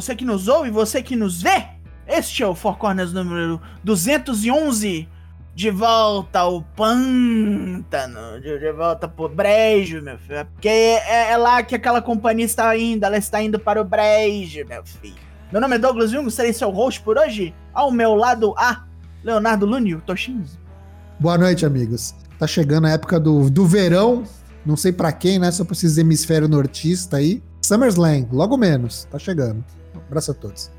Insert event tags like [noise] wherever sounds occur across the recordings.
você que nos ouve, você que nos vê. Este é o Four Corners número 211. De volta ao pântano, de, de volta pro brejo, meu filho. Porque é, é, lá que aquela companhia está indo, ela está indo para o brejo, meu filho. Meu nome é Douglas Jung, serei seu host por hoje. Ao meu lado, a Leonardo Lúnio Toshin. Boa noite, amigos. Tá chegando a época do, do verão, não sei para quem, né? Só pra esses hemisfério nortista aí. SummerSlam, logo menos, tá chegando. Um abraço a todos.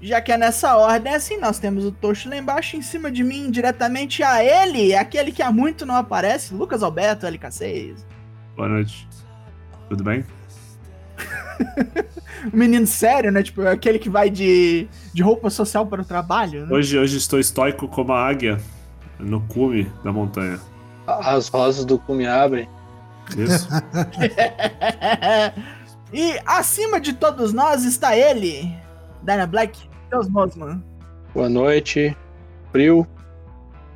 Já que é nessa ordem, assim, nós temos o Tocho lá embaixo, em cima de mim, diretamente a ele, aquele que há muito não aparece, Lucas Alberto, LK6. Boa noite. Tudo bem? [laughs] um menino sério, né? Tipo, aquele que vai de, de roupa social para o trabalho. Né? Hoje, hoje estou estoico como a águia no cume da montanha. As rosas do cume abrem. Isso. [laughs] e acima de todos nós está ele, Dana Black, Deus Mosman. Boa noite. Frio.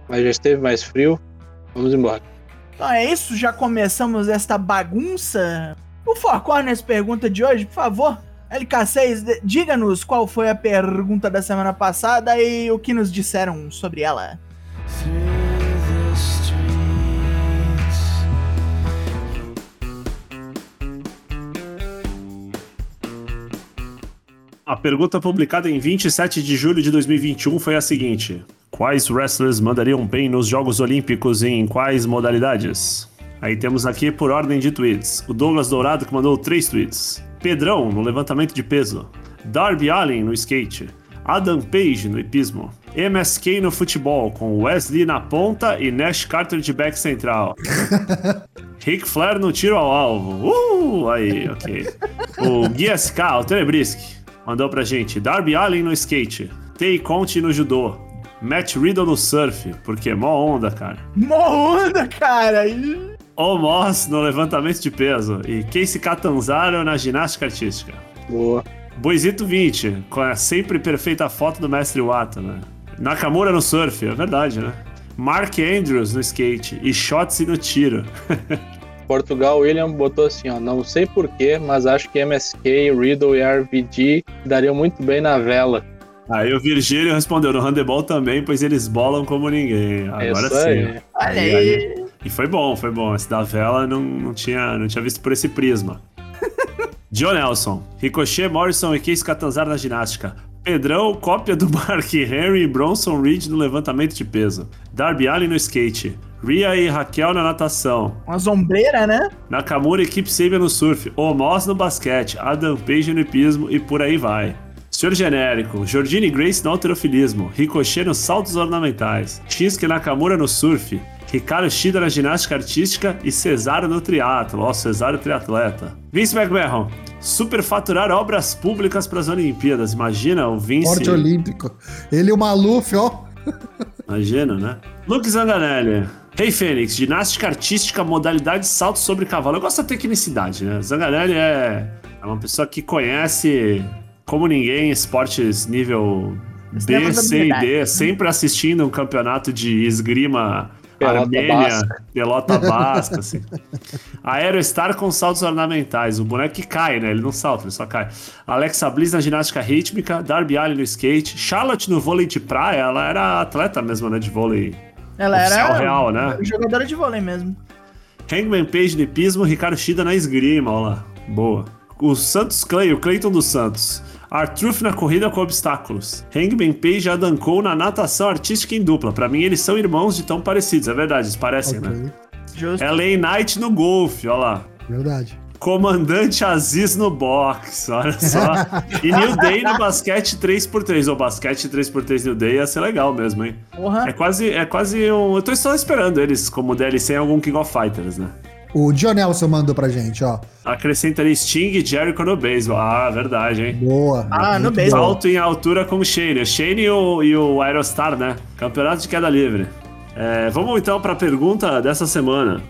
Mas já esteve mais frio. Vamos embora. Então é isso, já começamos esta bagunça. O Four Corners pergunta de hoje, por favor. LK6, diga-nos qual foi a pergunta da semana passada e o que nos disseram sobre ela. Sim. A pergunta publicada em 27 de julho de 2021 foi a seguinte: Quais wrestlers mandariam bem nos Jogos Olímpicos e em quais modalidades? Aí temos aqui por ordem de tweets: o Douglas Dourado que mandou três tweets, Pedrão no levantamento de peso, Darby Allen no skate, Adam Page no hipismo, MSK no futebol, com Wesley na ponta e Nash Carter de back central. [laughs] Ric Flair no tiro ao alvo. Uh, aí, ok. O Gui SK, o Telebrisk mandou pra gente Darby Allen no skate, Tay Conte no judô, Matt Riddle no surf, porque é mó onda, cara. Mó onda, cara! O Moss no levantamento de peso e Casey Catanzaro na ginástica artística. Boa. Boizito 20, com a sempre perfeita foto do mestre Wata, né? Nakamura no surf, é verdade, né? Mark Andrews no skate e Shotzi no tiro. [laughs] Portugal, William botou assim, ó, não sei porquê, mas acho que MSK, Riddle e RVD dariam muito bem na vela. Aí o Virgílio respondeu no handebol também, pois eles bolam como ninguém. Agora Isso sim. Aí. Aí, aí. E foi bom, foi bom. Esse da vela não, não, tinha, não tinha visto por esse prisma. [laughs] John Nelson, Ricochet, Morrison e Case Catanzaro na ginástica. Pedrão, cópia do [laughs] Mark Henry e Bronson Reed no levantamento de peso. Darby Allin no skate. Ria e Raquel na natação. Uma sombreira, né? Nakamura e Kip Sabian no surf. Omos no basquete. Adam Page no hipismo e por aí vai. Senhor Genérico, Jordine Grace no alterofilismo, Ricochet nos saltos ornamentais, Shinsuke Nakamura no surf, Ricardo Shida na ginástica artística e Cesaro no triatlo. Ó, Cesaro triatleta. Vince McMahon, superfaturar obras públicas para as Olimpíadas. Imagina o Vince... Esporte olímpico. Ele e o Maluf, ó. Imagina, né? Luke Zanganelli, Rei hey Fênix, ginástica artística, modalidade salto sobre cavalo. Eu gosto da tecnicidade, né? Zanganelli é, é uma pessoa que conhece como ninguém esportes nível B, C e D, sempre assistindo um campeonato de esgrima Pelota Armênia, basca. pelota basca, assim. Aerostar com saltos ornamentais. O boneco que cai, né? Ele não salta, ele só cai. Alexa Bliss na ginástica rítmica, Darby Allin no skate, Charlotte no vôlei de praia. Ela era atleta mesmo, né? De vôlei ela era real, né? Jogadora de vôlei mesmo. Hangman Page no hipismo, Ricardo Shida na esgrima, olha lá. Boa. O Santos Clay, o Clayton dos Santos. Artruth na corrida com obstáculos. Hangman Page e Adam Cole na natação artística em dupla. Para mim, eles são irmãos de tão parecidos, é verdade, eles parecem, okay. né? Justo. LA Knight no golfe, olha lá. Verdade. Comandante Aziz no box, olha só. e New Day no basquete 3x3. O basquete 3x3 New Day ia ser legal mesmo, hein? Uhum. É quase, é quase um. Eu tô só esperando eles como DLC em algum King of Fighters, né? O John Nelson mandou pra gente, ó. Acrescenta ali Sting e Jericho no beisebol. Ah, verdade, hein? Boa. Ah, no beisebol. Salto em altura com o Shane. O Shane e o, e o Aerostar, né? Campeonato de queda livre. É, vamos então pra pergunta dessa semana.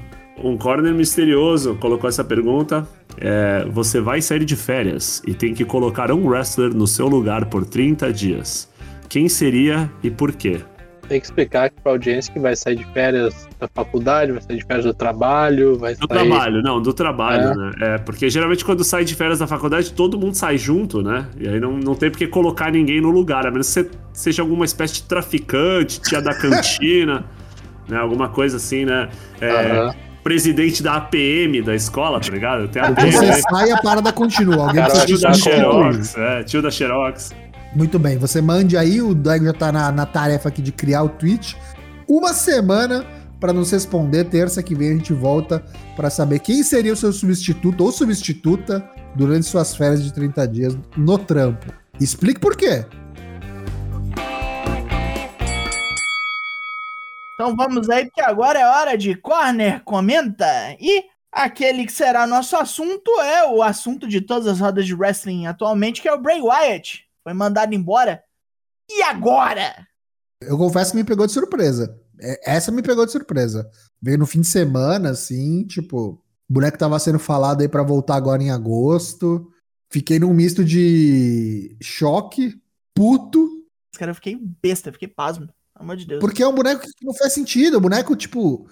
Um corner misterioso colocou essa pergunta. É, você vai sair de férias e tem que colocar um wrestler no seu lugar por 30 dias. Quem seria e por quê? Tem que explicar aqui pra audiência que vai sair de férias da faculdade, vai sair de férias do trabalho, vai Do sair. trabalho, não, do trabalho, É. né? É, porque geralmente quando sai de férias da faculdade, todo mundo sai junto, né? E aí não, não tem por que colocar ninguém no lugar, a menos que você seja alguma espécie de traficante, tia da [laughs] cantina, né? Alguma coisa assim, né? É. Presidente da APM da escola, tá ligado? Tem a APM, Você né? sai e a parada continua. Alguém Cara, Tio da. Xerox, é, tio da Xerox. Muito bem, você mande aí, o Daigo já tá na, na tarefa aqui de criar o tweet. Uma semana para nos responder. Terça que vem a gente volta para saber quem seria o seu substituto ou substituta durante suas férias de 30 dias no trampo. Explique por quê. Então vamos aí, porque agora é hora de Corner Comenta. E aquele que será nosso assunto é o assunto de todas as rodas de wrestling atualmente, que é o Bray Wyatt. Foi mandado embora. E agora? Eu confesso que me pegou de surpresa. É, Essa me pegou de surpresa. Veio no fim de semana, assim, tipo, o boneco tava sendo falado aí pra voltar agora em agosto. Fiquei num misto de choque, puto, Cara, eu fiquei besta, fiquei pasmo. Amor de Deus. Porque é um boneco que não faz sentido. O boneco, tipo.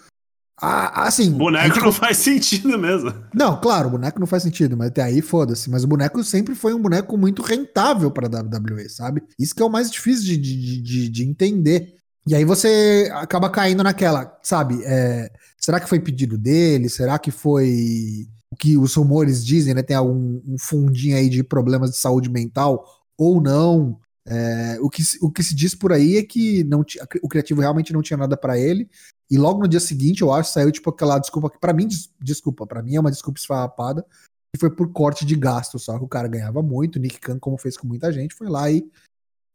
ah, assim. Boneco não faz sentido mesmo. Não, claro, o boneco não faz sentido, mas até aí foda-se. Mas o boneco sempre foi um boneco muito rentável pra WWE, sabe? Isso que é o mais difícil de, de, de, de entender. E aí você acaba caindo naquela, sabe? é, será que foi pedido dele? Será que foi o que os rumores dizem, né? Tem algum um fundinho aí de problemas de saúde mental ou não? É, o, que, se- o que se diz por aí é que não o criativo realmente não tinha nada pra ele. E logo no dia seguinte, eu acho, saiu tipo aquela desculpa que pra mim, des- desculpa, pra mim é uma desculpa esfarrapada, que foi por corte de gasto, só que o cara ganhava muito, o Nick Khan, como fez com muita gente, foi lá e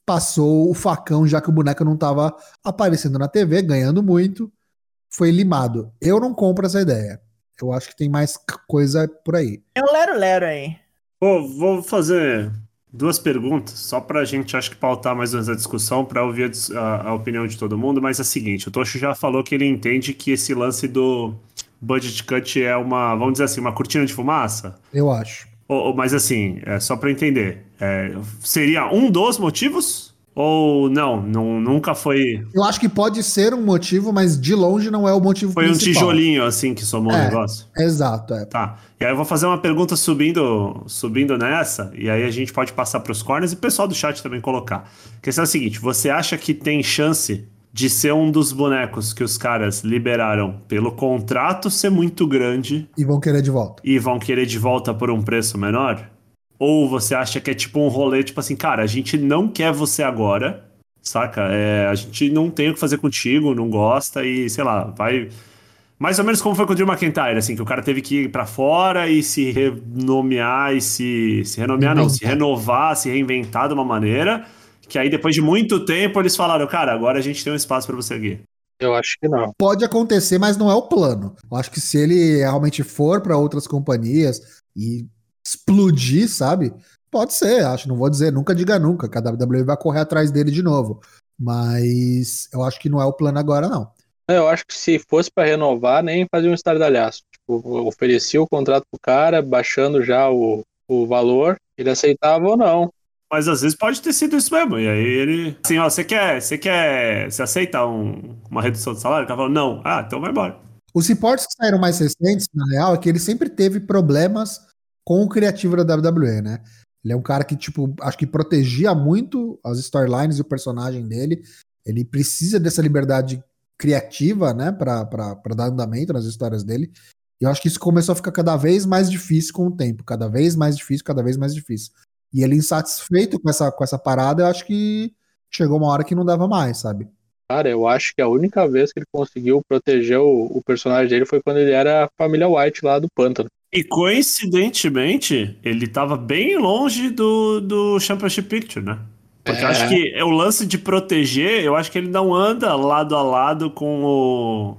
passou o facão, já que o boneco não tava aparecendo na TV, ganhando muito, foi limado. Eu não compro essa ideia. Eu acho que tem mais coisa por aí. É o Lero Lero aí. Pô, vou fazer duas perguntas, só pra gente, acho que pautar mais essa discussão, pra ouvir a a, a opinião de todo mundo, mas é o seguinte, o Tocho já falou que ele entende que esse lance do budget cut é uma, vamos dizer assim, uma cortina de fumaça, Eu acho. Ou- ou- mas assim, é só pra entender, é, seria um dos motivos? Ou não, não nunca foi, Eu acho que pode ser um motivo, mas de longe não é o motivo foi um principal. tijolinho assim que somou o É. negócio? Exato, é. Tá. E aí eu vou fazer uma pergunta subindo, subindo nessa, e aí a gente pode passar para os corners e o pessoal do chat também colocar. A questão é a seguinte: você acha que tem chance de ser um dos bonecos que os caras liberaram pelo contrato ser muito grande E vão querer de volta. e vão querer de volta por um preço menor? Ou você acha que é tipo um rolê, tipo assim, cara, a gente não quer você agora, saca? É, a gente não tem o que fazer contigo, não gosta e, sei lá, vai. Mais ou menos como foi com o Drew McIntyre, assim, que o cara teve que ir pra fora e se renomear e se. Se renomear, não, se renovar, se reinventar de uma maneira. Que aí, depois de muito tempo, eles falaram, cara, agora a gente tem um espaço pra você aqui. Eu acho que não. Pode acontecer, mas não é o plano. Eu acho que se ele realmente for para outras companhias e explodir, sabe? Pode ser, acho, não vou dizer, nunca diga nunca, que a WWE vai correr atrás dele de novo. Mas eu acho que não é o plano agora, não. Eu acho que se fosse pra renovar, nem fazia um estardalhaço. Tipo, oferecia o contrato pro cara, baixando já o, o valor, ele aceitava ou não. Mas às vezes pode ter sido isso mesmo. E aí ele. Assim, ó, você quer. Você quer. Você aceita um- uma redução de salário? O cara falou, não. Ah, então vai embora. Os reportes que saíram mais recentes, na real, é que ele sempre teve problemas com o criativo da WWE, né? Ele é um cara que, tipo, acho que protegia muito as storylines e o personagem dele. Ele precisa dessa liberdade criativa, né, pra, dar andamento nas histórias dele. E eu acho que isso começou a ficar cada vez mais difícil com o tempo. Cada vez mais difícil, cada vez mais difícil. E ele insatisfeito com essa, com essa parada, eu acho que chegou uma hora que não dava mais, sabe? Cara, eu acho que a única vez que ele conseguiu proteger o, o personagem dele foi quando ele era a família White lá do pântano. E coincidentemente, ele tava bem longe do, do Championship Picture, né? Porque eu É. acho que é o lance de proteger, eu acho que ele não anda lado a lado com o,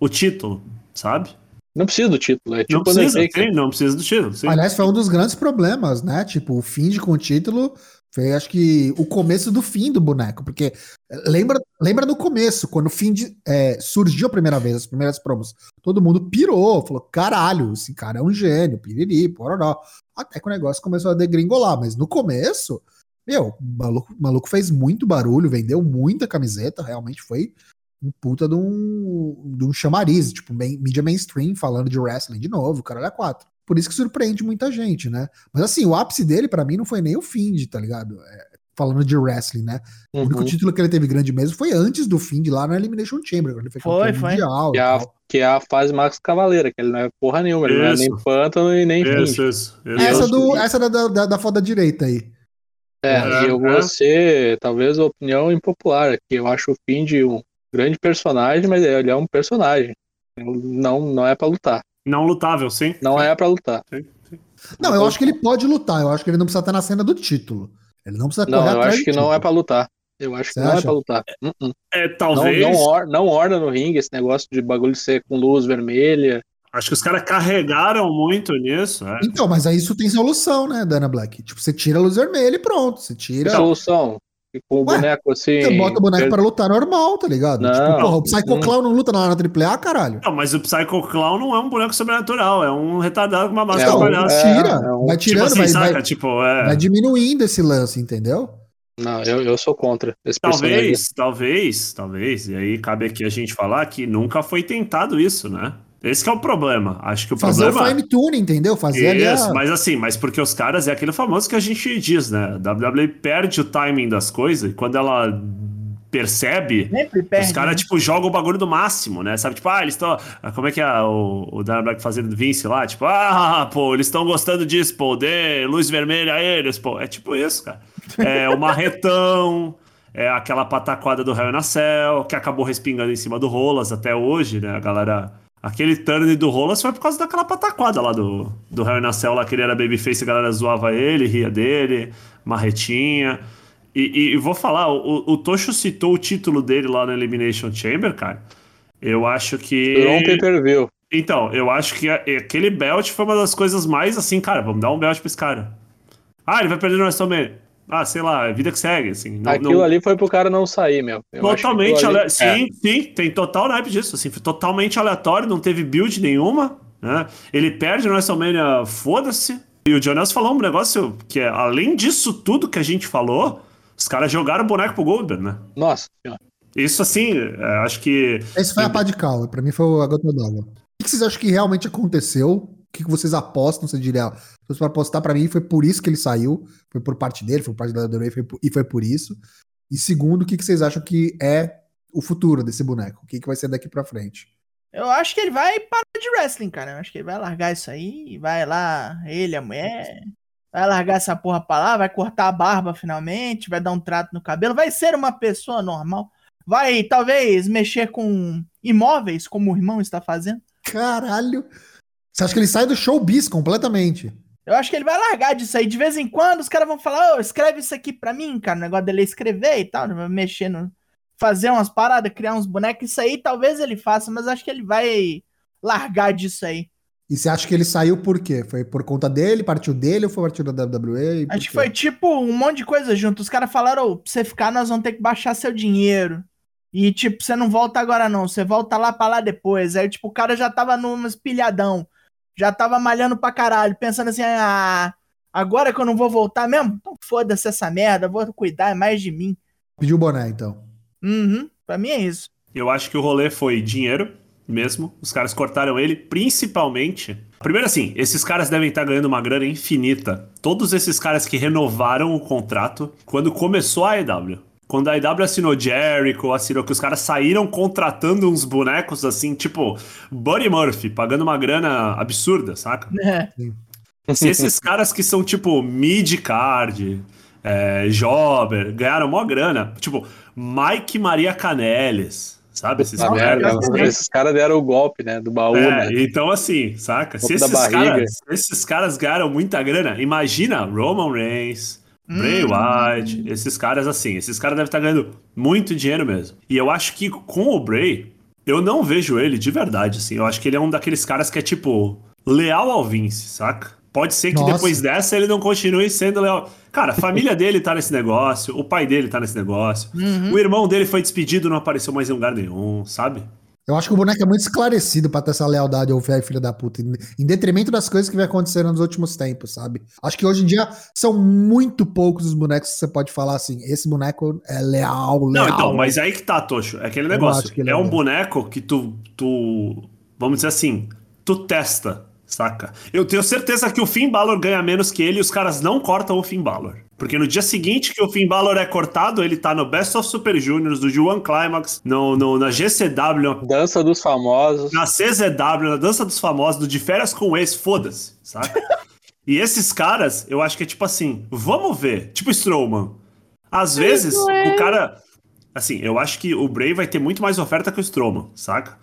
o título, sabe? Não precisa do título, é tipo não precisa, sim, não precisa do título. Sim. Aliás, foi um dos grandes problemas, né? Tipo, o fim de com o título foi, acho que, o começo do fim do boneco. Porque eh, lembra, lembra no começo, quando o fim de, eh, surgiu a primeira vez, as primeiras promos, todo mundo pirou, falou: caralho, esse cara é um gênio, piriri, pororó. Até que o negócio começou a degringolar. Mas no começo, Meu, o maluco, o maluco fez muito barulho, vendeu muita camiseta, realmente foi um puta de um, de um chamariz, tipo, main, mídia mainstream falando de wrestling de novo, o cara era quatro. Por isso que surpreende muita gente, né? Mas assim, o ápice dele, para mim, não foi nem o fim de, tá ligado? É, falando de wrestling, né? Uhum. O único título que ele teve grande mesmo foi antes do fim de lá na Elimination Chamber, quando ele foi, foi, foi. mundial. Que é, a, que é a fase Max Cavaleira, que ele não é porra nenhuma, ele não é nem pântano e nem isso, fim. Isso, isso. Essa, do, essa da, da, da foda direita aí. É, é eu vou é. ser, talvez, a opinião impopular aqui. Eu acho o fim de um grande personagem, mas ele é um personagem. Não, não é para lutar. Não lutável, sim. Não sim. é para lutar. Sim, sim. Não, eu acho que ele pode lutar. Eu acho que ele não precisa estar na cena do título. Ele não precisa Não, eu acho que não é para lutar. Eu acho Você que não é acha? é pra lutar. Uh -uh. É, talvez. Não, não, or, não orna no ringue esse negócio de bagulho ser com luz vermelha. Acho que os caras carregaram muito nisso. É. Então, mas aí isso tem solução, né, Dana Black? Tipo, você tira a luz vermelha e pronto. Você tira. Que solução. Com o Ué, boneco assim. Você bota o boneco per... pra lutar normal, tá ligado? Não, tipo, porra, o Psycho não. Clown não luta na, na AAA, caralho. Não, mas o Psycho Clown não é um boneco sobrenatural, é um retardado com uma máscara é, palhaça. É, tira, é um... vai tirando, tipo assim, vai, vai, tipo, é... vai diminuindo esse lance, entendeu? Não, eu, eu sou contra esse Talvez, personagem. talvez, talvez. E aí cabe aqui a gente falar que nunca foi tentado isso, né? Esse é o problema. Acho que o Fazer problema. Fazer o fine tune, entendeu? Fazer Isso, a... mas assim, mas porque os caras é aquele famoso que a gente diz, né? A WWE perde o timing das coisas e quando ela percebe, perde, os caras, né? tipo, jogam o bagulho do máximo, né? Sabe, tipo, ah, eles estão. Como é que é o, o Dana Black fazendo Vince lá? Tipo, ah, pô, eles estão gostando disso, pô, dê luz vermelha a eles, pô. É tipo isso, cara. É o marretão. É aquela pataquada do Hell na Cell, que acabou respingando em cima do Rolas até hoje, né? A galera Aquele turn do Rolas foi por causa daquela pataquada lá do, do in Cell, lá que ele era babyface, a galera zoava ele, ria dele, marretinha. E, e, e vou falar, o, o Tocho citou o título dele lá no Elimination Chamber, cara. Eu acho que. Durou um pay-per-view. Então, eu acho que aquele belt foi uma das coisas mais assim, cara, vamos dar um belt pra esse cara. Ah, ele vai perder no WrestleMania. Ah, sei lá, é vida que segue, assim. Não, Aquilo não... ali foi pro cara não sair, meu. Eu totalmente aleatório. Ali... Sim, é. sim, tem total naipe disso, assim. Foi totalmente aleatório, não teve build nenhuma, né? Ele perde no WrestleMania, foda-se. E o Jonas falou um negócio que é, além disso tudo que a gente falou, os caras jogaram o boneco pro Goldberg, né? Nossa Isso, assim, é, acho que... Esse foi a pá de cal, pra mim foi a gota d'água. O que vocês acham que realmente aconteceu o que vocês apostam? Você diria, se para apostar para mim, foi por isso que ele saiu, foi por parte dele, foi por parte da WWE e foi por isso. E segundo, o que vocês acham que é o futuro desse boneco? O que, que vai ser daqui para frente? Eu acho que ele vai parar de wrestling, cara. Eu acho que ele vai largar isso aí, vai lá, ele, a mulher, vai largar essa porra pra lá, vai cortar a barba finalmente, vai dar um trato no cabelo, vai ser uma pessoa normal. Vai, talvez, mexer com imóveis, como o irmão está fazendo. Caralho! Você acha que ele sai do showbiz completamente? Eu acho que ele vai largar disso aí. De vez em quando os caras vão falar, ô, oh, escreve isso aqui pra mim, cara. O negócio dele é escrever e tal, vai mexer no. Fazer umas paradas, criar uns bonecos, isso aí talvez ele faça, mas acho que ele vai largar disso aí. E você acha que ele saiu por quê? Foi por conta dele, partiu dele ou foi partiu da WWE? Acho que foi tipo um monte de coisa junto. Os caras falaram, oh, pra você ficar, nós vamos ter que baixar seu dinheiro. E, tipo, você não volta agora não, você volta lá pra lá depois. Aí, tipo, o cara já tava num espilhadão já tava malhando pra caralho, pensando assim, ah, agora que eu não vou voltar mesmo? Então foda-se essa merda, vou cuidar mais de mim. Pediu o boné, então. Uhum, pra mim é isso. Eu acho que o rolê foi dinheiro mesmo. Os caras cortaram ele, principalmente. Primeiro, assim, esses caras devem estar ganhando uma grana infinita. Todos esses caras que renovaram o contrato quando começou a EW. Quando a IW assinou Jericho, assinou que os caras saíram contratando uns bonecos assim, tipo Buddy Murphy, pagando uma grana absurda, saca? [laughs] É. Se esses caras que são tipo mid-card, é, Jobber, ganharam mó grana, tipo Mike Maria Canelis, sabe? Esses, merda, esses caras deram o golpe, né? Do baú, é, né? Então, assim, saca? Se esses caras, esses caras ganharam muita grana, imagina Roman Reigns, Bray hum. Wyatt, esses caras assim, esses caras devem estar ganhando muito dinheiro mesmo. E eu acho que com o Bray, eu não vejo ele de verdade, assim. Eu acho que ele é um daqueles caras que é, tipo, leal ao Vince, saca? Pode ser que Nossa. depois dessa ele não continue sendo leal. Cara, a família dele tá nesse negócio, o pai dele tá nesse negócio, uhum. o irmão dele foi despedido, não apareceu mais em lugar nenhum, sabe? Eu acho que o boneco é muito esclarecido pra ter essa lealdade ao velho filho da puta, em, em detrimento das coisas que vem acontecendo nos últimos tempos, sabe? Acho que hoje em dia são muito poucos os bonecos que você pode falar assim, esse boneco é leal, leal. Não, então, mas aí que tá, Tocho, é aquele negócio. É, é um boneco que tu, tu, vamos dizer assim, tu testa, saca? Eu tenho certeza que o Finn Balor ganha menos que ele e os caras não cortam o Finn Balor. Porque no dia seguinte que o Finn Balor é cortado, ele tá no Best of Super Juniors, do G1 Climax, no, no, na GCW. Dança dos Famosos. Na CZW, na Dança dos Famosos, do De Férias com Ex, foda-se, saca? [laughs] e esses caras, eu acho que é tipo assim, vamos ver, tipo Strowman. Às vezes, o cara... Assim, eu acho que o Bray vai ter muito mais oferta que o Strowman, saca?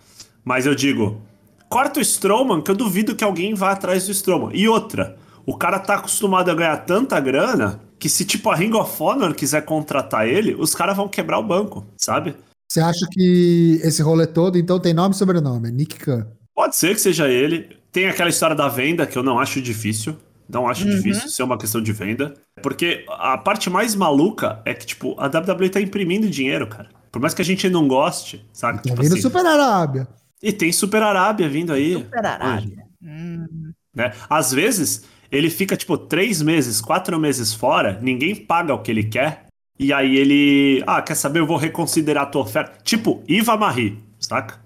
Mas eu digo, corta o Strowman que eu duvido que alguém vá atrás do Strowman. E outra, o cara tá acostumado a ganhar tanta grana que se tipo a Ring of Honor quiser contratar ele, os caras vão quebrar o banco, sabe? Você acha que esse rolê todo, então, tem nome e sobrenome? Nick Khan. Pode ser que seja ele. Tem aquela história da venda que eu não acho difícil. Não acho uhum. difícil ser uma questão de venda. Porque a parte mais maluca é que, tipo, a WWE tá imprimindo dinheiro, cara. Por mais que a gente não goste, sabe? Tá tipo vindo assim. Super Arábia. E tem Super Arábia vindo aí. Super Arábia. Hum. Né? Às vezes, ele fica, tipo, três meses, quatro meses fora, ninguém paga o que ele quer. E aí ele. Ah, quer saber? Eu vou reconsiderar a tua oferta. Tipo, Iva Marie, saca?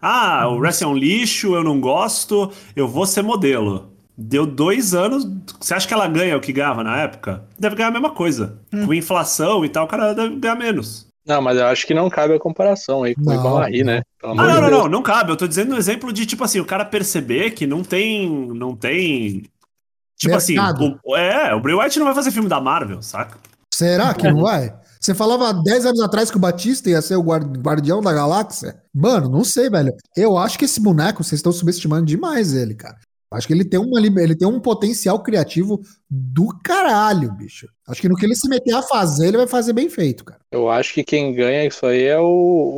Ah, o wrestling é um lixo, eu não gosto, eu vou ser modelo. Deu dois anos. Você acha que ela ganha o que ganhava na época? Deve ganhar a mesma coisa. Hum. Com inflação e tal, o cara deve ganhar menos. Não, mas eu acho que não cabe a comparação aí com o Ivan Marie, né? ah, não, de não, não, não cabe. Eu tô dizendo um exemplo de, tipo assim, o cara perceber que não tem. Não tem Tipo assim, Mercado. assim, o, é, o Bray Wyatt não vai fazer filme da Marvel, saca? Será que não vai? Você falava 10 anos atrás que o Batista ia ser o guardião da galáxia? Mano, não sei, velho. Eu acho que esse boneco, vocês estão subestimando demais ele, cara. Acho que ele tem, uma, ele tem um potencial criativo do caralho, bicho. Acho que no que ele se meter a fazer, ele vai fazer bem feito, cara. Eu acho que quem ganha isso aí é o,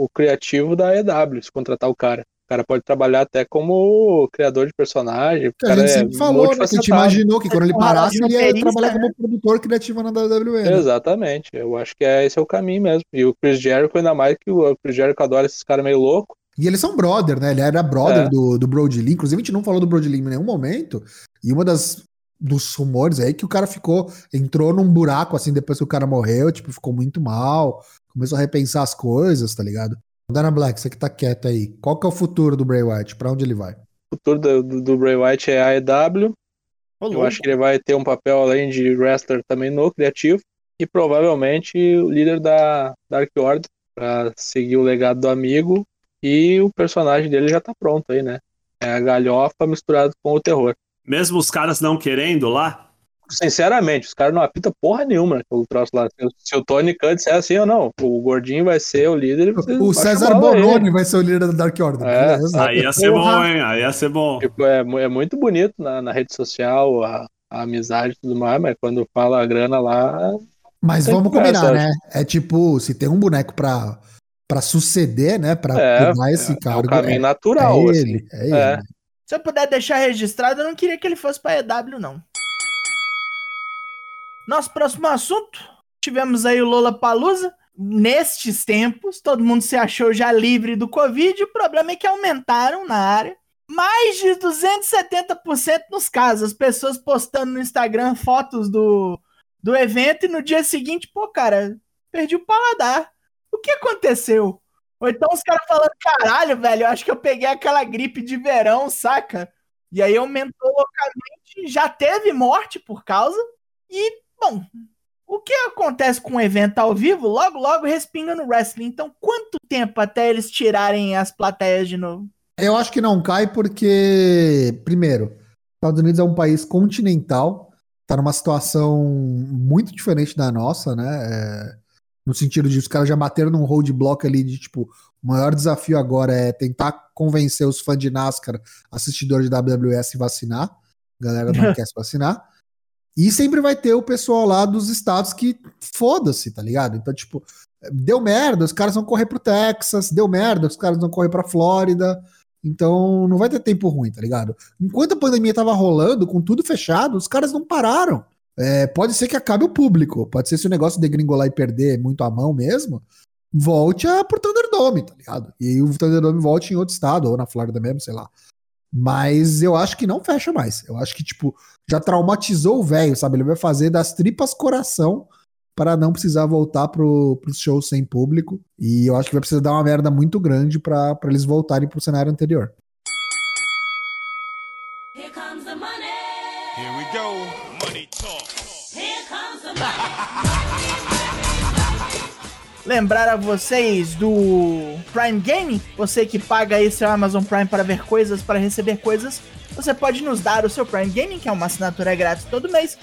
o criativo da EW, se contratar o cara cara pode trabalhar até como criador de personagem. Que a gente é sempre falou, né? Que a gente imaginou que quando ele parasse, ele ia trabalhar como produtor criativo na WWE. Né? Exatamente. Eu acho que é, esse é o caminho mesmo. E o Chris Jericho, ainda mais que o Chris Jericho adora esses caras meio loucos. E eles são brother, né? Ele era brother é. do, do Brody Lee. Inclusive, a gente não falou do Brody Lee em nenhum momento. E uma das dos rumores aí que o cara ficou, entrou num buraco assim depois que o cara morreu, tipo, ficou muito mal, começou a repensar as coisas, tá ligado? Dana Black, você que tá quieta aí, qual que é o futuro do Bray Wyatt? Pra onde ele vai? O futuro do, do, do Bray Wyatt é a AEW. Eu acho que ele vai ter um papel além de wrestler também no criativo. E provavelmente o líder da Dark Order para seguir o legado do amigo. E o personagem dele já tá pronto aí, né? É a galhofa misturado com o terror. Mesmo os caras não querendo lá, sinceramente, os caras não apitam porra nenhuma naquele troço lá. Se o Tony Khan disser assim ou não, o Gordinho vai ser o líder. O César Bononi vai ser o líder da Dark Order. É, aí ia ser porra. bom, hein? Aí ia ser bom. Tipo, é, é muito bonito na, na rede social, a, a amizade e tudo mais, mas quando fala a grana lá. Mas vamos combinar, né? É tipo, se tem um boneco pra, pra suceder, né? Pra é, esse é, cargo. É o caminho é, natural. É ele, assim. é ele. É. Se eu puder deixar registrado, eu não queria que ele fosse pra EW, não. Nosso próximo assunto, tivemos aí o Lola Palusa. Nestes tempos, todo mundo se achou já livre do Covid. O problema é que aumentaram na área. Mais de 270% nos casos. As pessoas postando no Instagram fotos do, do evento e no dia seguinte, pô, cara, perdi o paladar. O que aconteceu? Ou então os caras falando, caralho, velho, eu acho que eu peguei aquela gripe de verão, saca? E aí aumentou localmente, já teve morte por causa. E Bom, o que acontece com um evento ao vivo, logo, logo respinga no wrestling. Então, quanto tempo até eles tirarem as plateias de novo? Eu acho que não cai porque, primeiro, Estados Unidos é um país continental, tá numa situação muito diferente da nossa, né? É, no sentido de os caras já bateram num roadblock ali de tipo, o maior desafio agora é tentar convencer os fãs de NASCAR, assistidores de WWS, vacinar. A galera não [laughs] quer se vacinar. E sempre vai ter o pessoal lá dos estados que foda-se, tá ligado? Então, tipo, deu merda, os caras vão correr pro Texas, deu merda, os caras vão correr pra Flórida. Então, não vai ter tempo ruim, tá ligado? Enquanto a pandemia tava rolando, com tudo fechado, os caras não pararam. É, pode ser que acabe o público, pode ser se o negócio degringolar e perder muito a mão mesmo. volte a, pro Thunderdome, tá ligado? E aí o Thunderdome volte em outro estado, ou na Flórida mesmo, sei lá. Mas eu acho que não fecha mais. Eu acho que, tipo, já traumatizou o velho, sabe? Ele vai fazer das tripas coração para não precisar voltar pro, pro show sem público. E eu acho que vai precisar dar uma merda muito grande para eles voltarem pro cenário anterior. Lembrar a vocês do Prime Game, você que paga aí seu Amazon Prime para ver coisas, para receber coisas, você pode nos dar o seu Prime Gaming, que é uma assinatura grátis todo mês,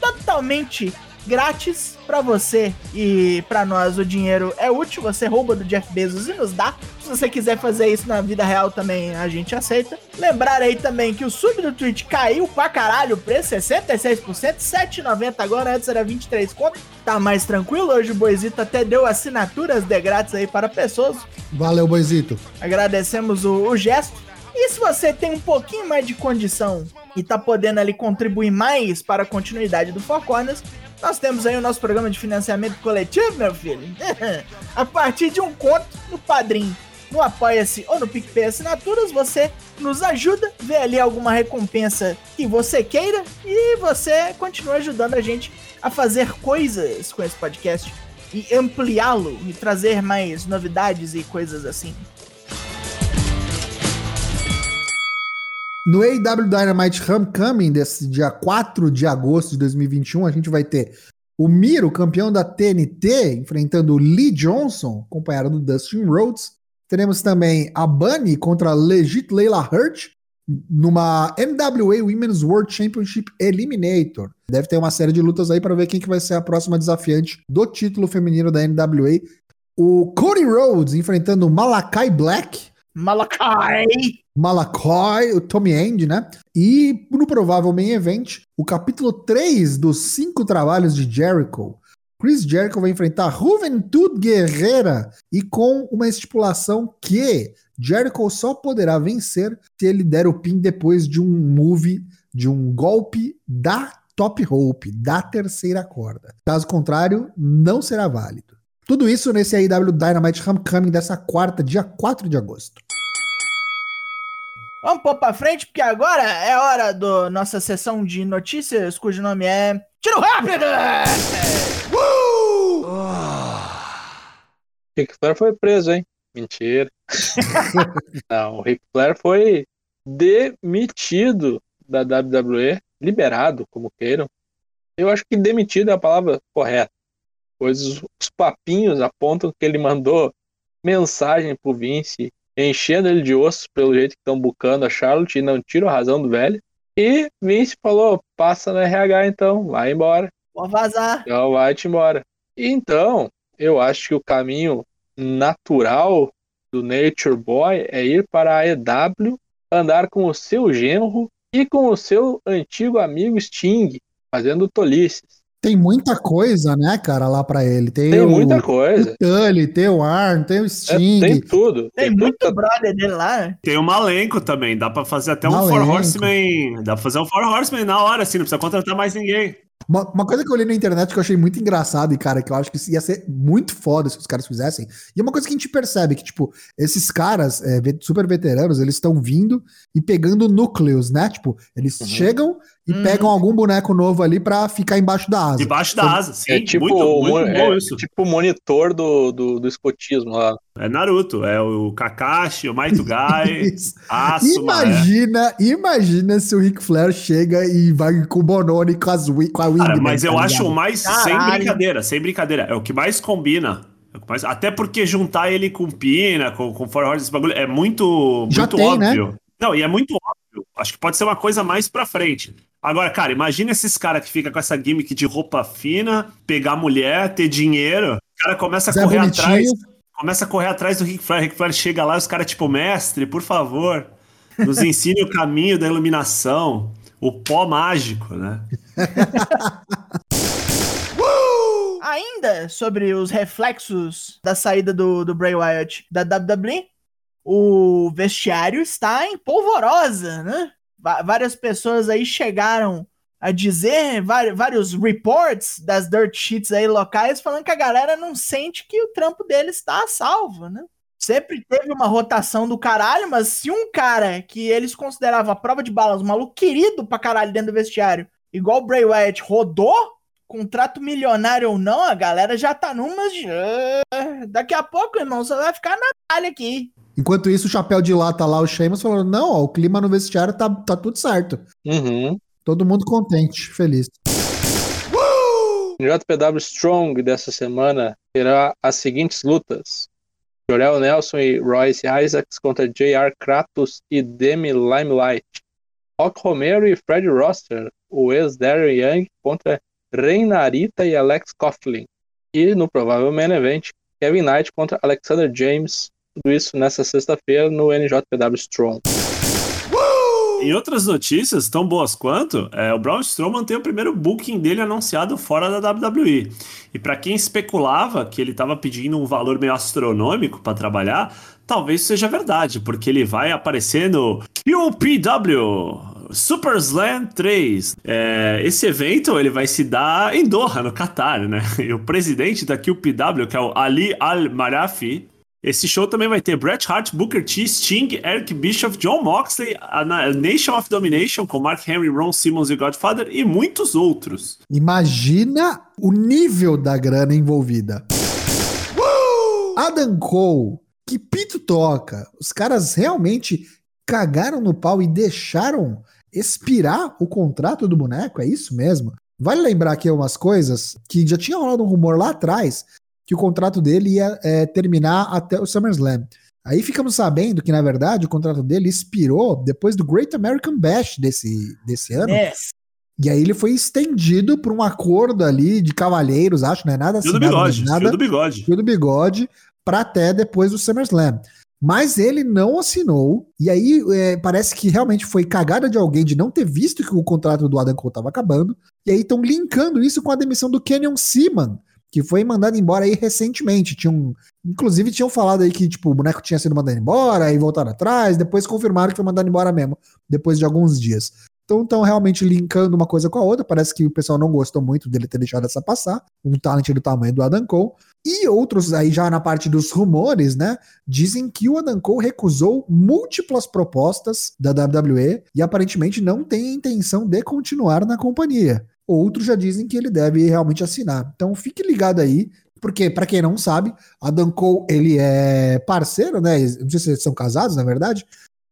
totalmente grátis para você e para nós o dinheiro é útil, você rouba do Jeff Bezos e nos dá. Se você quiser fazer isso na vida real também, a gente aceita. Lembrar aí também que o sub do Twitch caiu pra caralho, o preço 66%, 7,90 agora, antes era 23 conto. Tá mais tranquilo, hoje o Boizito até deu assinaturas de grátis aí para pessoas. Valeu, Boizito. Agradecemos o, o gesto. E se você tem um pouquinho mais de condição e tá podendo ali contribuir mais para a continuidade do Four Corners, nós temos aí o nosso programa de financiamento coletivo, meu filho. [laughs] a partir de um conto no Padrim, no Apoia-se ou no PicPay Assinaturas, você nos ajuda, vê ali alguma recompensa que você queira e você continua ajudando a gente a fazer coisas com esse podcast e ampliá-lo e trazer mais novidades e coisas assim. No AW Dynamite Homecoming, desse dia 4 de agosto de 2021, a gente vai ter o Miro, campeão da TNT, enfrentando o Lee Johnson, acompanhado do Dustin Rhodes. Teremos também a Bunny contra a Legit Layla Hurt, numa NWA Women's World Championship Eliminator. Deve ter uma série de lutas aí para ver quem que vai ser a próxima desafiante do título feminino da NWA. O Cody Rhodes enfrentando o Malakai Black. Malakai! Malakai, o Tommy End, né? E no provável main event, o capítulo 3 dos cinco trabalhos de Jericho. Chris Jericho vai enfrentar Juventude Guerreira e com uma estipulação que Jericho só poderá vencer se ele der o pin depois de um move, de um golpe da top rope, da terceira corda. Caso contrário, não será válido. Tudo isso nesse AEW Dynamite Homecoming dessa quarta, dia 4 de agosto. Vamos pôr pra frente, porque agora é hora da nossa sessão de notícias, cujo nome é Tiro Rápido! Uh! Ric Flair foi preso, hein? Mentira. [laughs] Não, o Ric Flair foi demitido da WWE, liberado, como queiram. Eu acho que demitido é a palavra correta, pois os, os papinhos apontam que ele mandou mensagem pro Vince enchendo ele de ossos pelo jeito que estão bucando a Charlotte e não tiram a razão do velho. E Vince falou: passa no RH então, vai embora. Vou vazar. Então vai-te embora. Então, eu acho que o caminho natural do Nature Boy é ir para a EW, andar com o seu genro e com o seu antigo amigo Sting, fazendo tolices. Tem muita coisa, né, cara, lá pra ele. Tem, tem o, muita coisa. O Tully, tem o Arn, tem o Sting. É, tem tudo. Tem, tem muito tudo. brother dele lá. Tem o Malenco também. Dá pra fazer até um Malenco. Four Horseman. Dá pra fazer um Four Horseman na hora, assim. Não precisa contratar mais ninguém. Uma, uma, coisa que eu olhei na internet que eu achei muito engraçado e, cara, que eu acho que ia ser muito foda se os caras fizessem. E é uma coisa que a gente percebe que, tipo, esses caras é, super veteranos, eles estão vindo e pegando núcleos, né? Tipo, eles uhum. chegam e uhum. pegam algum boneco novo ali pra ficar embaixo da asa. Debaixo da asa, sim. É tipo, muito, muito é, isso. tipo o monitor do, do, do escotismo lá. É Naruto, é o Kakashi, o Might Guy, [laughs] Aço, Imagina, imagina se o Ric Flair chega e vai com o Bononi com, as, com a Wingman. Cara, mas eu tá acho o mais, Caralho. sem brincadeira, sem brincadeira, é o que mais combina. É até porque juntar ele com Pina, com, com Four Horses, esse bagulho, é muito, Já muito tem, né? óbvio. Né? Não, e é muito óbvio. Acho que pode ser uma coisa mais pra frente. Agora, cara, imagina esses caras que ficam com essa gimmick de roupa fina, pegar mulher, ter dinheiro. O cara começa a Zé correr bonitinho. atrás. Começa a correr atrás do Rick Flair. Rick Flair chega lá e os caras, tipo, mestre, por favor, nos ensine o caminho da iluminação, o pó mágico, né? [laughs] Ainda sobre os reflexos da saída do, do Bray Wyatt da WWE, o vestiário está em polvorosa, né? várias pessoas aí chegaram a dizer vários reports das dirt sheets aí locais falando que a galera não sente que o trampo dele está a salvo, né? Sempre teve uma rotação do caralho, mas se um cara que eles consideravam a prova de balas, um maluco querido pra caralho dentro do vestiário, igual o Bray Wyatt, rodou, contrato milionário ou não, a galera já tá numas de. Ah, daqui a pouco, irmão, você vai ficar na talha aqui. Enquanto isso, o chapéu de lata lá, o Sheamus, falou: não, ó, o clima no vestiário tá, tá tudo certo. Uhum. Todo mundo contente, feliz. JPW Strong dessa semana terá as seguintes lutas: Jorel Nelson e Royce Isaacs contra J.R. Kratos e Demi Limelight. Rock Romero e Fred Roster, o ex-Darren Young contra Reinarita e Alex Coughlin. E no provável main event, Kevin Knight contra Alexander James. Tudo isso nessa sexta-feira no NJPW Strong. Em outras notícias, tão boas quanto, é, o Braun Strowman tem o primeiro booking dele anunciado fora da WWE. E para quem especulava que ele estava pedindo um valor meio astronômico para trabalhar, talvez seja verdade, porque ele vai aparecer no QPW Super Slam 3. É, esse evento ele vai se dar em Doha, no Catar, né? [laughs] E o presidente da QPW, que é o Ali Al-Marafi, esse show também vai ter Bret Hart, Booker T, Sting, Eric Bischoff, John Moxley, a Nation of Domination com Mark Henry, Ron Simmons e Godfather e muitos outros. Imagina o nível da grana envolvida. Uh! Adam Cole, que pito toca. Os caras realmente cagaram no pau e deixaram expirar o contrato do boneco, é isso mesmo? Vale lembrar aqui umas coisas que já tinha rolado um rumor lá atrás que o contrato dele ia é, terminar até o SummerSlam. Aí ficamos sabendo que, na verdade, o contrato dele expirou depois do Great American Bash desse, desse ano. Yes. E aí ele foi estendido por um acordo ali de cavalheiros, acho, não é nada assim. Fio do bigode, nada, fio do bigode. Fio do bigode, pra até depois do SummerSlam. Mas ele não assinou, e aí é, parece que realmente foi cagada de alguém de não ter visto que o contrato do Adam Cole estava acabando, e aí estão linkando isso com a demissão do Kenyon Seaman, que foi mandado embora aí recentemente. Tinha um, inclusive tinham falado aí que tipo o boneco tinha sido mandado embora e voltaram atrás, depois confirmaram que foi mandado embora mesmo, depois de alguns dias. Então estão realmente linkando uma coisa com a outra. Parece que o pessoal não gostou muito dele ter deixado essa passar. Um talent do tamanho do Adam Cole. E outros aí já na parte dos rumores, né? Dizem que o Adam Cole recusou múltiplas propostas da WWE e aparentemente não tem intenção de continuar na companhia. Outros já dizem que ele deve realmente assinar. Então fique ligado aí, porque para quem não sabe, Adam Cole ele é parceiro, né? Não sei se eles são casados, na verdade,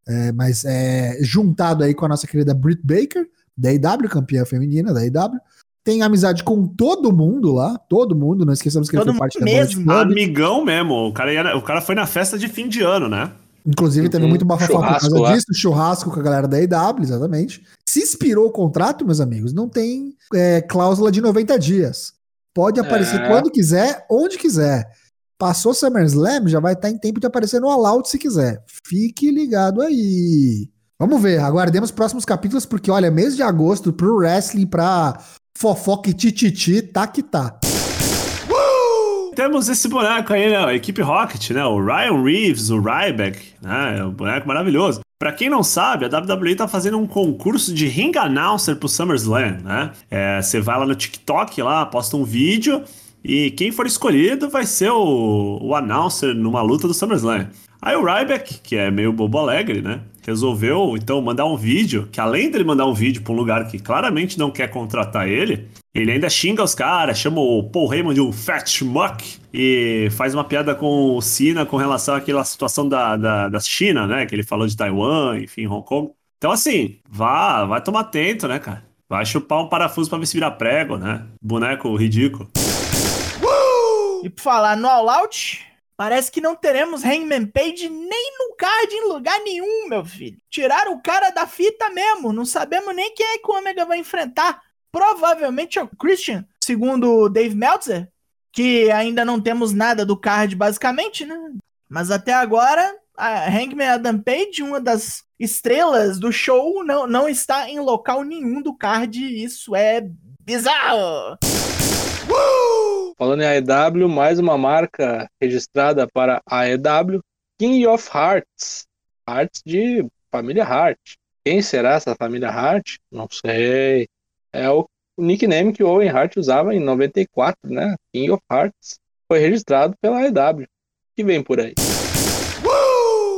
é, mas é juntado aí com a nossa querida Britt Baker, da IW, campeã feminina da IW. Tem amizade com todo mundo lá, todo mundo, não esqueçamos que todo ele foi parte mesmo. da Amigão mesmo, o cara, ia, o cara foi na festa de fim de ano, né? Inclusive, teve uhum. muito bafafá por causa lá. disso, churrasco com a galera da EW, exatamente. Se expirou o contrato, meus amigos, não tem é, cláusula de 90 dias. Pode aparecer é. quando quiser, onde quiser. Passou SummerSlam, já vai estar em tempo de aparecer no All Out se quiser. Fique ligado aí. Vamos ver, aguardemos os próximos capítulos, porque olha, mês de agosto pro wrestling, pra fofoca e tititi, tá que tá temos esse boneco aí, né? A equipe Rocket, né? O Ryan Reeves, o Ryback, né? É um boneco maravilhoso. Pra quem não sabe, a WWE tá fazendo um concurso de ring announcer pro SummerSlam, né? É, você vai lá no TikTok, lá, posta um vídeo e quem for escolhido vai ser o, o announcer numa luta do SummerSlam. Aí o Ryback, que é meio bobo alegre, né? Resolveu então mandar um vídeo, que além dele mandar um vídeo pra um lugar que claramente não quer contratar ele, ele ainda xinga os caras, chama o Paul Heyman de um fat schmuck e faz uma piada com o Cena com relação àquela situação da, da, da China, né? Que ele falou de Taiwan, enfim, Hong Kong. Então, assim, vá, vai tomar atento, né, cara? Vai chupar um parafuso pra ver se virar prego, né? Boneco ridículo. E por falar no All Out, parece que não teremos Hangman Page nem no card em lugar nenhum, meu filho. Tiraram o cara da fita mesmo, não sabemos nem quem é que o Omega vai enfrentar. Provavelmente é o Christian, segundo o Dave Meltzer, que ainda não temos nada do card, basicamente, né? Mas até agora, a Hangman Adam Page, uma das estrelas do show, não, não está em local nenhum do card. Isso é bizarro! Falando em AEW, mais uma marca registrada para a AEW, King of Hearts. Hearts de família Hart. Quem será essa família Hart? Não sei. É o nickname que Owen Hart usava em 94, né? King of Hearts. Foi registrado pela AEW. Que vem por aí.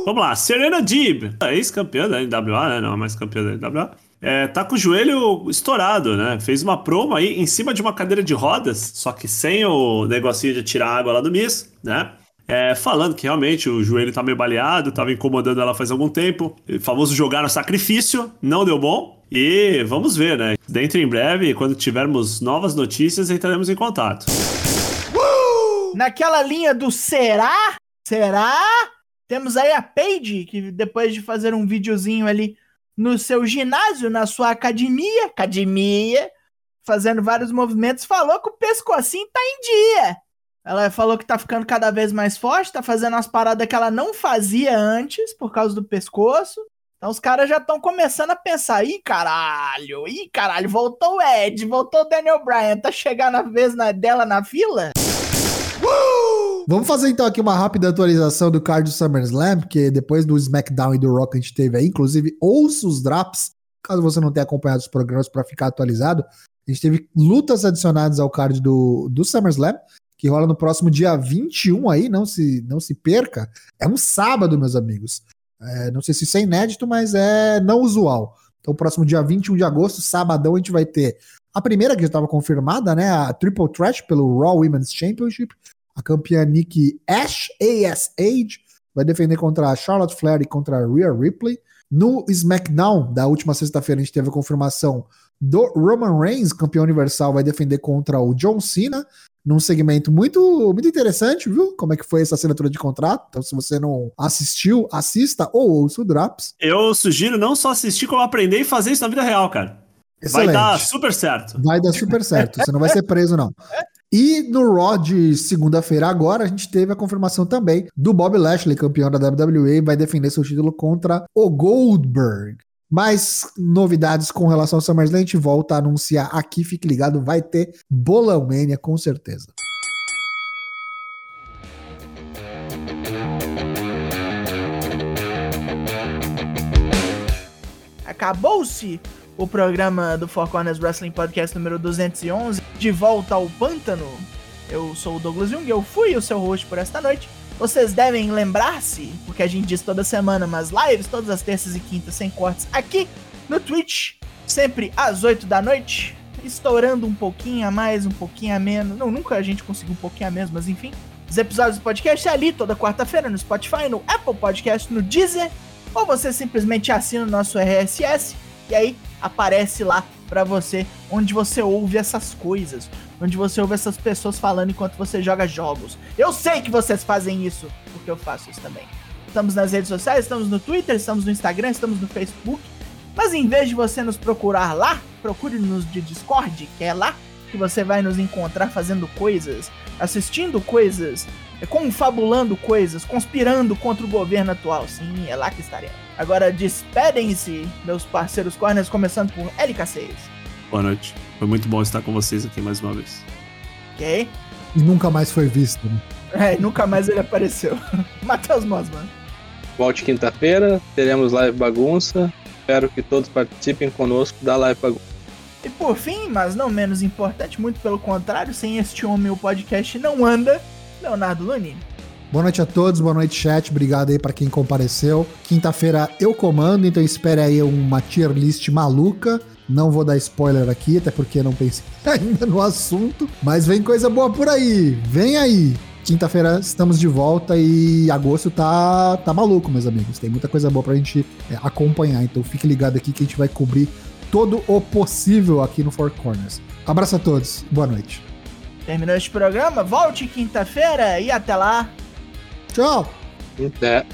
Vamos lá, Serena Deeb, ex-campeã da NWA, né? Não é mais campeã da NWA. É, tá com o joelho estourado, né? Fez uma promo aí em cima de uma cadeira de rodas, só que sem o negocinho de tirar água lá do Miss, né? É, falando que realmente o joelho tá meio baleado, tava incomodando ela faz algum tempo. O famoso jogar no sacrifício, não deu bom. E vamos ver, né? Dentro em breve, quando tivermos novas notícias, entraremos em contato. Naquela linha do será? Será? Temos aí a Paige, que depois de fazer um videozinho ali no seu ginásio, na sua academia, academia, fazendo vários movimentos, falou que o pescocinho tá em dia. Ela falou que tá ficando cada vez mais forte, tá fazendo umas paradas que ela não fazia antes por causa do pescoço. Então os caras já estão começando a pensar: ih, caralho, ih, caralho, voltou o Ed, voltou o Daniel Bryan, tá chegando a vez na, dela na fila? Vamos fazer então aqui uma rápida atualização do card do SummerSlam, porque depois do SmackDown e do Rock a gente teve aí, inclusive ouça os drops, caso você não tenha acompanhado os programas para ficar atualizado. A gente teve lutas adicionadas ao card do, do SummerSlam que rola no próximo dia 21 aí, não se, não se perca. É um sábado, meus amigos. É, não sei se isso é inédito, mas é não usual. Então, próximo dia 21 de agosto, sabadão, a gente vai ter a primeira que já estava confirmada, né? A Triple Threat pelo Raw Women's Championship. A campeã Nikki Ash, AS Age, vai defender contra a Charlotte Flair e contra a Rhea Ripley. No SmackDown da última sexta-feira, a gente teve a confirmação do Roman Reigns, campeão universal, vai defender contra o John Cena num segmento muito, muito interessante, viu? Como é que foi essa assinatura de contrato. Então, se você não assistiu, assista ou ouça o Drops. Eu sugiro não só assistir, como aprender e fazer isso na vida real, cara. Excelente. Vai dar super certo. Vai dar super certo. Você não vai ser preso, não. E no Raw de segunda-feira agora, a gente teve a confirmação também do Bob Lashley, campeão da WWE, vai defender seu título contra o Goldberg. Mais novidades com relação ao SummerSlam, a gente volta a anunciar aqui, fique ligado, vai ter Bolão Mania com certeza. Acabou-se o programa do Four Corners Wrestling Podcast número 211, de volta ao pântano. Eu sou o Douglas Jung, eu fui o seu host por esta noite. Vocês devem lembrar-se, porque a gente diz toda semana, mas lives todas as terças e quintas sem cortes aqui no Twitch, sempre às 8 da noite, estourando um pouquinho a mais, um pouquinho a menos. Não, nunca a gente conseguiu um pouquinho a menos, mas enfim. Os episódios do podcast é ali toda quarta-feira no Spotify, no Apple Podcast, no Deezer, ou você simplesmente assina o nosso RSS e aí aparece lá para você onde você ouve essas coisas onde você ouve essas pessoas falando enquanto você joga jogos. Eu sei que vocês fazem isso, porque eu faço isso também. Estamos nas redes sociais, estamos no Twitter, estamos no Instagram, estamos no Facebook. Mas em vez de você nos procurar lá, procure-nos de Discord, que é lá que você vai nos encontrar fazendo coisas, assistindo coisas, confabulando coisas, conspirando contra o governo atual. Sim, é lá que estaremos. Agora despedem-se, meus parceiros corners, começando por LK6. Boa noite. Foi muito bom estar com vocês aqui mais uma vez. Ok. E nunca mais foi visto, né? É, nunca mais ele apareceu. [laughs] Matheus Mosman. Volte quinta-feira, teremos live bagunça. Espero que todos participem conosco da live bagunça. E por fim, mas não menos importante, muito pelo contrário, sem este homem o podcast não anda, Leonardo Luni. Boa noite a todos, boa noite chat, obrigado aí para quem compareceu. Quinta-feira eu comando, então espere aí uma tier list maluca. Não vou dar spoiler aqui, até porque não pensei [laughs] ainda no assunto. Mas vem coisa boa por aí. Vem aí. Quinta-feira estamos de volta e agosto tá, tá maluco, meus amigos. Tem muita coisa boa pra gente é, acompanhar. Então fique ligado aqui que a gente vai cobrir todo o possível aqui no Four Corners. Abraço a todos. Boa noite. Terminou este programa. Volte quinta-feira e até lá. Tchau. Até.